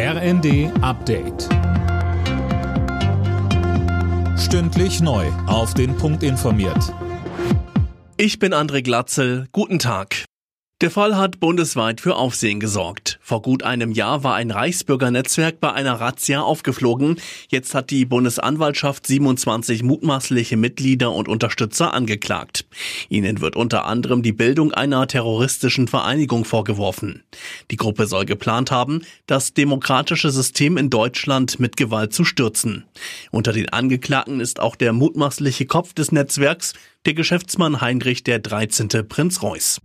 RND Update. Stündlich neu. Auf den Punkt informiert. Ich bin André Glatzel. Guten Tag. Der Fall hat bundesweit für Aufsehen gesorgt. Vor gut einem Jahr war ein Reichsbürgernetzwerk bei einer Razzia aufgeflogen. Jetzt hat die Bundesanwaltschaft 27 mutmaßliche Mitglieder und Unterstützer angeklagt. Ihnen wird unter anderem die Bildung einer terroristischen Vereinigung vorgeworfen. Die Gruppe soll geplant haben, das demokratische System in Deutschland mit Gewalt zu stürzen. Unter den Angeklagten ist auch der mutmaßliche Kopf des Netzwerks, der Geschäftsmann Heinrich der 13. Prinz Reuß.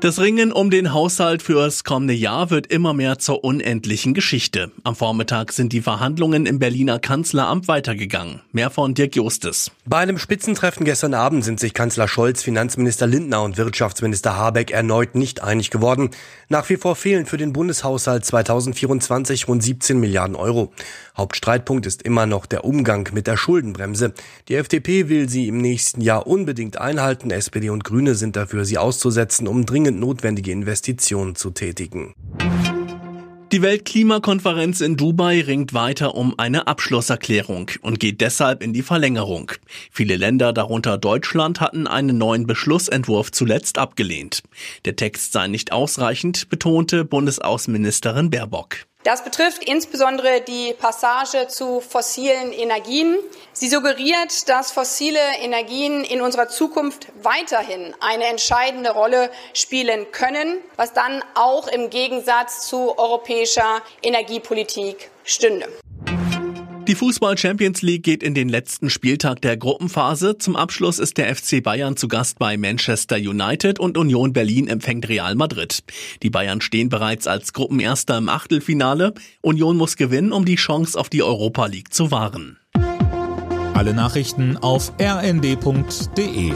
Das Ringen um den Haushalt fürs kommende Jahr wird immer mehr zur unendlichen Geschichte. Am Vormittag sind die Verhandlungen im Berliner Kanzleramt weitergegangen. Mehr von Dirk Justes. Bei einem Spitzentreffen gestern Abend sind sich Kanzler Scholz, Finanzminister Lindner und Wirtschaftsminister Habeck erneut nicht einig geworden. Nach wie vor fehlen für den Bundeshaushalt 2024 rund 17 Milliarden Euro. Hauptstreitpunkt ist immer noch der Umgang mit der Schuldenbremse. Die FDP will sie im nächsten Jahr unbedingt einhalten. SPD und Grüne sind dafür, sie auszusetzen, um dringend dringend notwendige Investitionen zu tätigen. Die Weltklimakonferenz in Dubai ringt weiter um eine Abschlusserklärung und geht deshalb in die Verlängerung. Viele Länder, darunter Deutschland, hatten einen neuen Beschlussentwurf zuletzt abgelehnt. Der Text sei nicht ausreichend, betonte Bundesaußenministerin Baerbock. Das betrifft insbesondere die Passage zu fossilen Energien. Sie suggeriert, dass fossile Energien in unserer Zukunft weiterhin eine entscheidende Rolle spielen können, was dann auch im Gegensatz zu europäischer Energiepolitik stünde. Die Fußball Champions League geht in den letzten Spieltag der Gruppenphase. Zum Abschluss ist der FC Bayern zu Gast bei Manchester United und Union Berlin empfängt Real Madrid. Die Bayern stehen bereits als Gruppenerster im Achtelfinale. Union muss gewinnen, um die Chance auf die Europa League zu wahren. Alle Nachrichten auf rnd.de